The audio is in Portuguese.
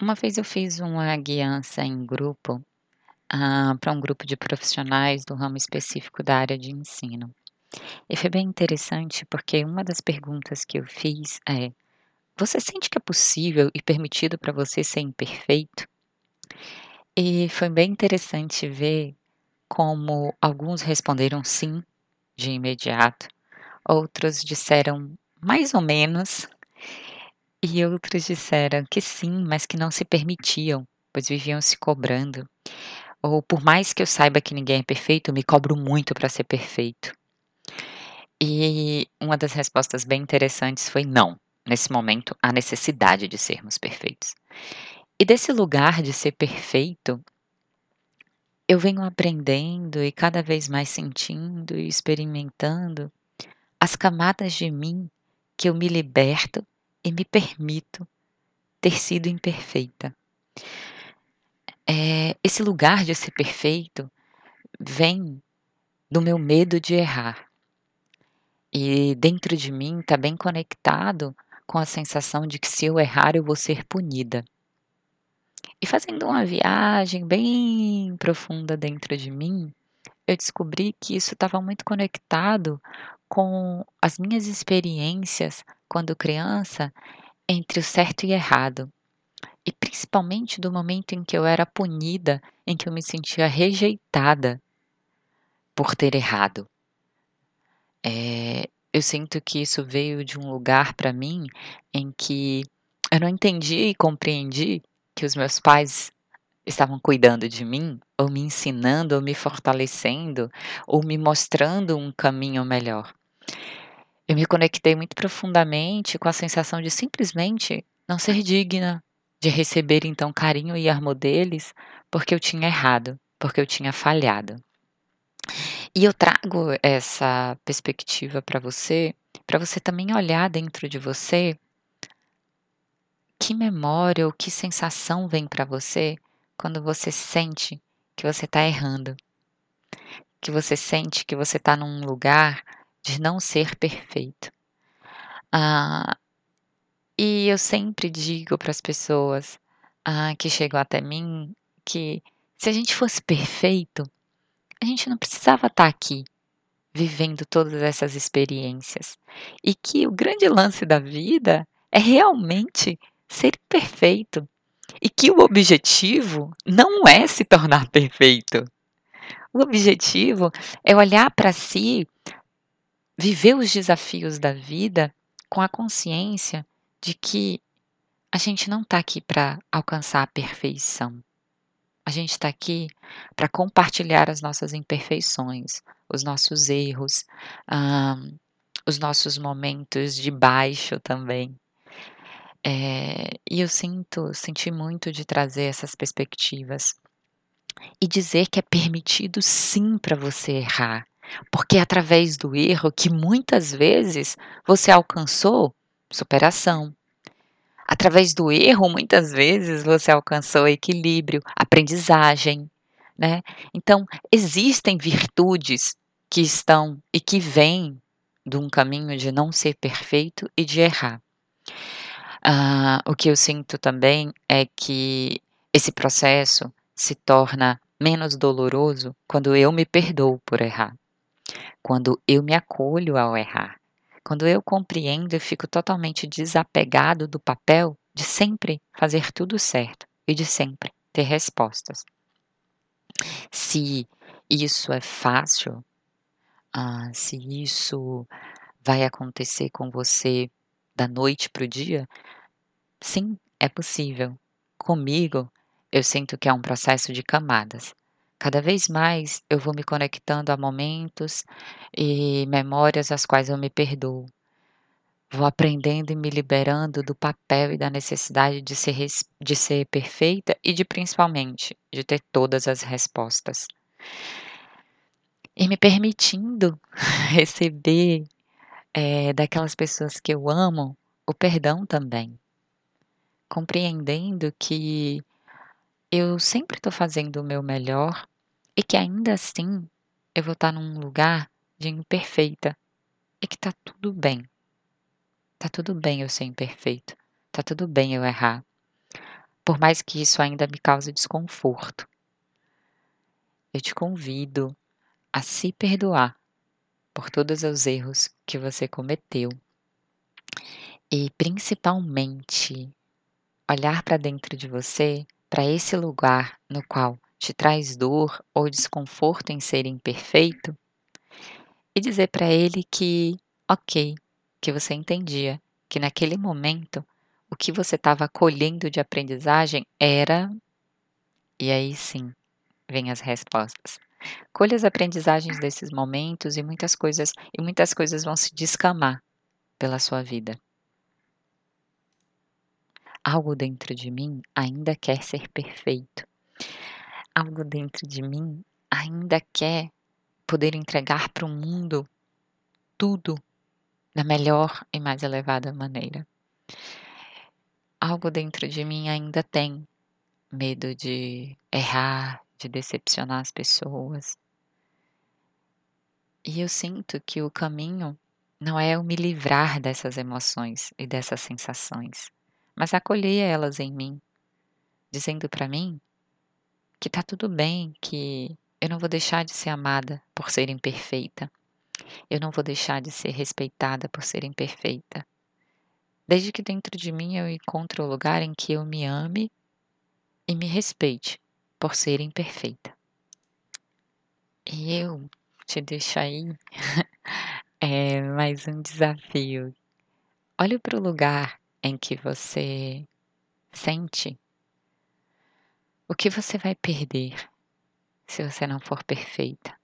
Uma vez eu fiz uma guiança em grupo, ah, para um grupo de profissionais do ramo específico da área de ensino. E foi bem interessante, porque uma das perguntas que eu fiz é: "Você sente que é possível e permitido para você ser imperfeito?" E foi bem interessante ver como alguns responderam "sim", de imediato, outros disseram "mais ou menos", e outros disseram que sim, mas que não se permitiam, pois viviam se cobrando, ou por mais que eu saiba que ninguém é perfeito, me cobro muito para ser perfeito. E uma das respostas bem interessantes foi "não", nesse momento há necessidade de sermos perfeitos. E desse lugar de ser perfeito eu venho aprendendo e cada vez mais sentindo e experimentando as camadas de mim que eu me liberto e me permito ter sido imperfeita. Eh, esse lugar de ser perfeito vem do meu medo de errar. E dentro de mim está bem conectado com a sensação de que se eu errar eu vou ser punida. E fazendo uma viagem bem profunda dentro de mim, eu descobri que isso estava muito conectado com as minhas experiências quando criança, entre o certo e errado. E principalmente do momento em que eu era punida, em que eu me sentia rejeitada por ter errado. Eh, eu sinto que isso veio de um lugar para mim em que eu não entendi e compreendi que os meus pais estavam cuidando de mim, ou me ensinando, ou me fortalecendo, ou me mostrando um caminho melhor. Eu me conectei muito profundamente com a sensação de simplesmente não ser digna de receber então carinho e amor deles, porque eu tinha errado, porque eu tinha falhado. E eu trago essa perspectiva para você, para você também olhar dentro de você que memória ou que sensação vem para você quando você sente que você está errando? Que você sente que você está num lugar de não ser perfeito. Ah, e eu sempre digo para as pessoas, ah, que chegam até mim, que se a gente fosse perfeito, a gente não precisava estar aqui, vivendo todas essas experiências. E que o grande lance da vida é realmente ser perfeito. E que o objetivo não é se tornar perfeito. O objetivo é olhar para si, viver os desafios da vida com a consciência de que a gente não está aqui para alcançar a perfeição. A gente está aqui para compartilhar as nossas imperfeições, os nossos erros, os nossos momentos de baixo também. Eh, e eu sinto senti muito de trazer essas perspectivas. E dizer que é permitido sim para você errar, porque é através do erro que muitas vezes você alcançou superação. Através do erro, muitas vezes você alcançou equilíbrio, aprendizagem, né. Então, existem virtudes que estão e que vêm de um caminho de não ser perfeito e de errar. Ah, o que eu sinto também é que esse processo se torna menos doloroso quando eu me perdoo por errar. Quando eu me acolho ao errar. Quando eu compreendo e fico totalmente desapegado do papel de sempre fazer tudo certo e de sempre ter respostas. Se isso é fácil, ah, se isso vai acontecer com você da noite para o dia, sim, é possível. Comigo, eu sinto que é um processo de camadas. Cada vez mais eu vou me conectando a momentos e memórias às quais eu me perdoo. Vou aprendendo e me liberando do papel e da necessidade de ser de ser perfeita e de principalmente, de ter todas as respostas. E me permitindo receber, eh, daquelas pessoas que eu amo, o perdão também. Compreendendo que eu sempre estou fazendo o meu melhor e que ainda assim eu vou estar num lugar de imperfeita e que está tudo bem. Está tudo bem eu ser imperfeito, está tudo bem eu errar. por mais que isso ainda me cause desconforto. Eu te convido a se perdoar por todos os erros que você cometeu. E principalmente olhar para dentro de você, para esse lugar no qual te traz dor ou desconforto em ser imperfeito, e dizer para ele que, ok, que você entendia que naquele momento o que você estava colhendo de aprendizagem era. E aí sim, vem as respostas. Colha as aprendizagens desses momentos e muitas coisas e muitas coisas vão se descamar pela sua vida. Algo dentro de mim ainda quer ser perfeito. Algo dentro de mim ainda quer poder entregar para o mundo tudo da melhor e mais elevada maneira. Algo dentro de mim ainda tem medo de errar, de decepcionar as pessoas. E eu sinto que o caminho não é eu me livrar dessas emoções e dessas sensações, mas acolher elas em mim, dizendo para mim que tá tudo bem, que eu não vou deixar de ser amada por ser imperfeita. Eu não vou deixar de ser respeitada por ser imperfeita. Desde que dentro de mim eu encontre o lugar em que eu me ame e me respeite por ser imperfeita. E eu te deixo aí é mais um desafio. Olhe para o lugar em que você sente o que você vai perder se você não for perfeita.